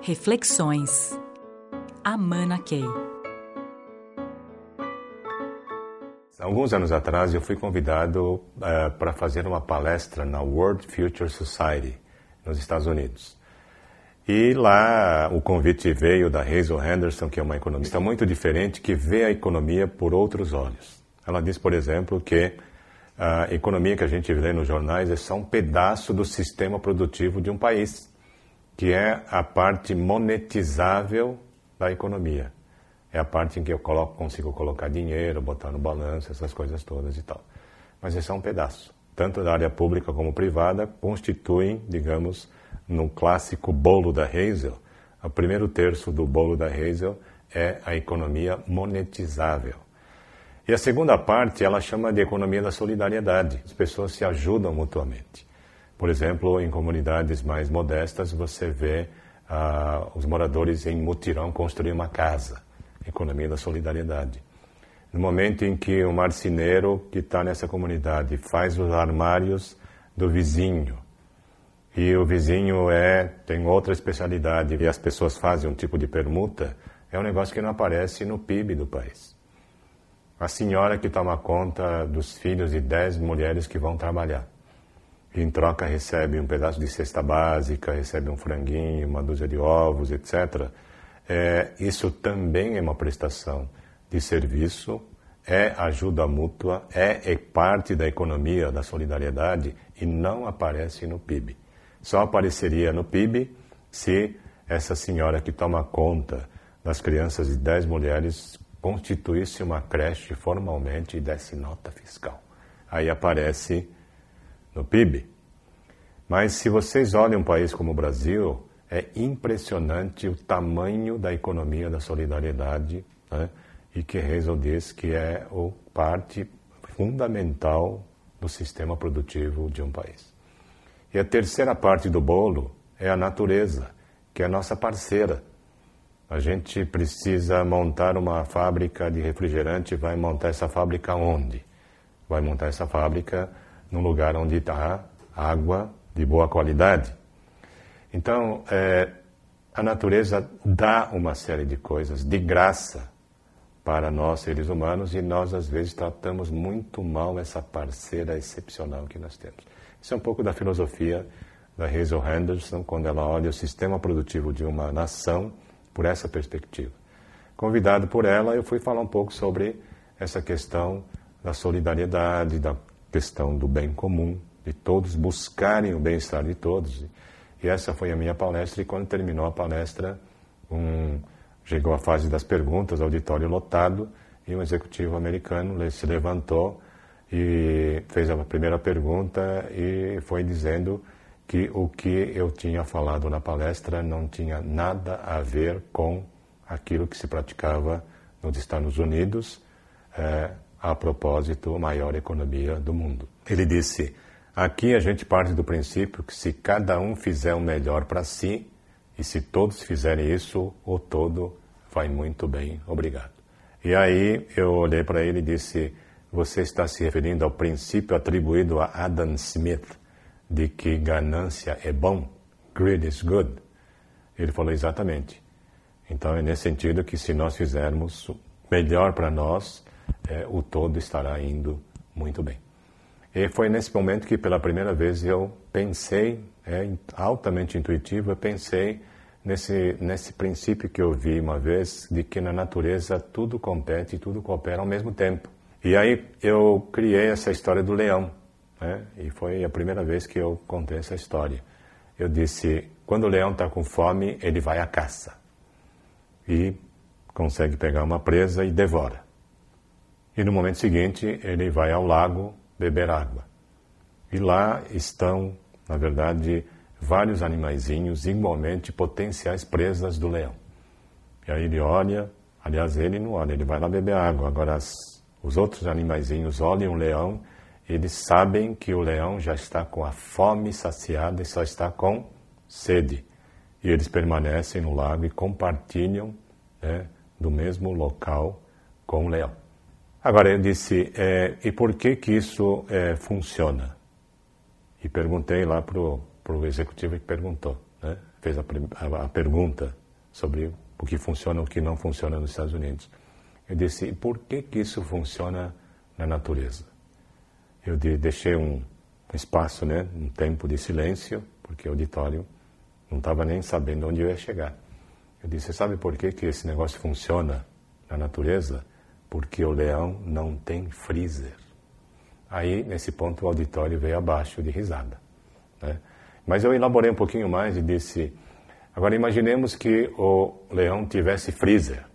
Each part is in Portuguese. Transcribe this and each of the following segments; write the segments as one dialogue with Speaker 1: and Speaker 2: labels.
Speaker 1: Reflexões. Amana Key.
Speaker 2: Alguns anos atrás eu fui convidado uh, para fazer uma palestra na World Future Society nos Estados Unidos. E lá o convite veio da Hazel Henderson, que é uma economista muito diferente, que vê a economia por outros olhos. Ela diz, por exemplo, que a economia que a gente lê nos jornais é só um pedaço do sistema produtivo de um país, que é a parte monetizável da economia. É a parte em que eu coloco, consigo colocar dinheiro, botar no balanço, essas coisas todas e tal. Mas é só um pedaço. Tanto da área pública como privada constituem, digamos, no clássico bolo da Hazel, o primeiro terço do bolo da Hazel é a economia monetizável. E a segunda parte ela chama de economia da solidariedade. As pessoas se ajudam mutuamente. Por exemplo, em comunidades mais modestas, você vê uh, os moradores em mutirão construir uma casa. Economia da solidariedade. No momento em que o marceneiro que está nessa comunidade faz os armários do vizinho e o vizinho é tem outra especialidade e as pessoas fazem um tipo de permuta, é um negócio que não aparece no PIB do país a senhora que toma conta dos filhos de dez mulheres que vão trabalhar. Em troca recebe um pedaço de cesta básica, recebe um franguinho, uma dúzia de ovos, etc. É, isso também é uma prestação de serviço, é ajuda mútua, é, é parte da economia, da solidariedade e não aparece no PIB. Só apareceria no PIB se essa senhora que toma conta das crianças de dez mulheres constituísse uma creche formalmente e desse nota fiscal. Aí aparece no PIB. Mas se vocês olham um país como o Brasil, é impressionante o tamanho da economia da solidariedade né? e que Hazel diz que é o parte fundamental do sistema produtivo de um país. E a terceira parte do bolo é a natureza, que é a nossa parceira. A gente precisa montar uma fábrica de refrigerante. Vai montar essa fábrica onde? Vai montar essa fábrica num lugar onde está água de boa qualidade. Então, é, a natureza dá uma série de coisas de graça para nós, seres humanos, e nós, às vezes, tratamos muito mal essa parceira excepcional que nós temos. Isso é um pouco da filosofia da Hazel Henderson, quando ela olha o sistema produtivo de uma nação por essa perspectiva. Convidado por ela, eu fui falar um pouco sobre essa questão da solidariedade, da questão do bem comum, de todos buscarem o bem-estar de todos. E essa foi a minha palestra, e quando terminou a palestra, um, chegou a fase das perguntas, auditório lotado, e um executivo americano se levantou e fez a primeira pergunta e foi dizendo que o que eu tinha falado na palestra não tinha nada a ver com aquilo que se praticava nos Estados Unidos, é, a propósito, a maior economia do mundo. Ele disse: aqui a gente parte do princípio que se cada um fizer o melhor para si, e se todos fizerem isso, o todo vai muito bem, obrigado. E aí eu olhei para ele e disse: você está se referindo ao princípio atribuído a Adam Smith de que ganância é bom, greed is good. Ele falou exatamente. Então é nesse sentido que se nós fizermos melhor para nós, é, o todo estará indo muito bem. E foi nesse momento que pela primeira vez eu pensei, é altamente intuitivo, eu pensei nesse, nesse princípio que eu vi uma vez, de que na natureza tudo compete e tudo coopera ao mesmo tempo. E aí eu criei essa história do leão. Né? E foi a primeira vez que eu contei essa história. Eu disse: quando o leão está com fome, ele vai à caça e consegue pegar uma presa e devora. E no momento seguinte, ele vai ao lago beber água. E lá estão, na verdade, vários animaizinhos igualmente potenciais presas do leão. E aí ele olha, aliás, ele não olha, ele vai lá beber água. Agora, as, os outros animaizinhos olham o leão eles sabem que o leão já está com a fome saciada e só está com sede. E eles permanecem no lago e compartilham né, do mesmo local com o leão. Agora eu disse, é, e por que que isso é, funciona? E perguntei lá para o executivo que perguntou. Né? fez a, a, a pergunta sobre o que funciona e o que não funciona nos Estados Unidos. Eu disse, por que, que isso funciona na natureza? Eu deixei um espaço, né, um tempo de silêncio, porque o auditório não estava nem sabendo onde eu ia chegar. Eu disse, sabe por que, que esse negócio funciona na natureza? Porque o leão não tem freezer. Aí, nesse ponto, o auditório veio abaixo de risada. Né? Mas eu elaborei um pouquinho mais e disse, agora imaginemos que o leão tivesse freezer.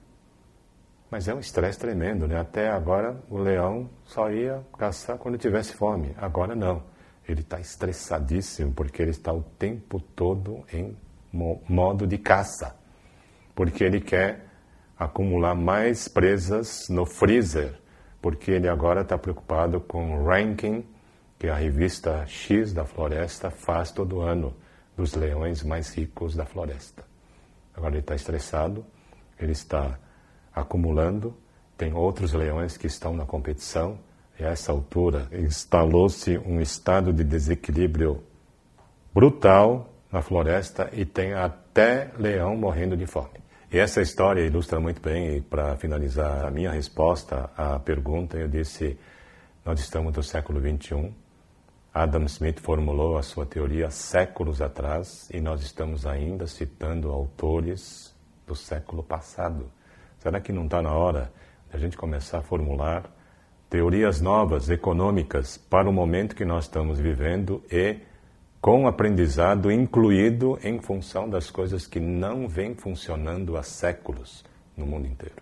Speaker 2: Mas é um estresse tremendo, né? Até agora o leão só ia caçar quando tivesse fome. Agora não. Ele está estressadíssimo porque ele está o tempo todo em modo de caça. Porque ele quer acumular mais presas no freezer. Porque ele agora está preocupado com o ranking que a revista X da Floresta faz todo ano dos leões mais ricos da floresta. Agora ele está estressado, ele está acumulando, tem outros leões que estão na competição, e a essa altura instalou-se um estado de desequilíbrio brutal na floresta e tem até leão morrendo de fome. E essa história ilustra muito bem, e para finalizar a minha resposta à pergunta, eu disse: nós estamos no século 21. Adam Smith formulou a sua teoria séculos atrás e nós estamos ainda citando autores do século passado. Será que não está na hora de a gente começar a formular teorias novas, econômicas, para o momento que nós estamos vivendo e com aprendizado incluído em função das coisas que não vêm funcionando há séculos no mundo inteiro?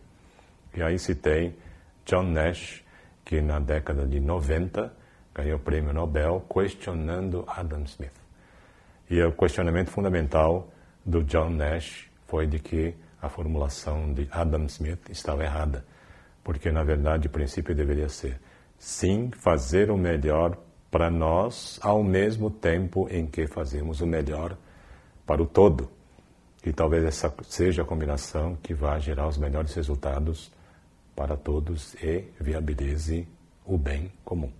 Speaker 2: E aí citei John Nash, que na década de 90 ganhou o prêmio Nobel questionando Adam Smith. E o questionamento fundamental do John Nash foi de que a formulação de Adam Smith estava errada, porque na verdade o princípio deveria ser sim fazer o melhor para nós, ao mesmo tempo em que fazemos o melhor para o todo. E talvez essa seja a combinação que vai gerar os melhores resultados para todos e viabilize o bem comum.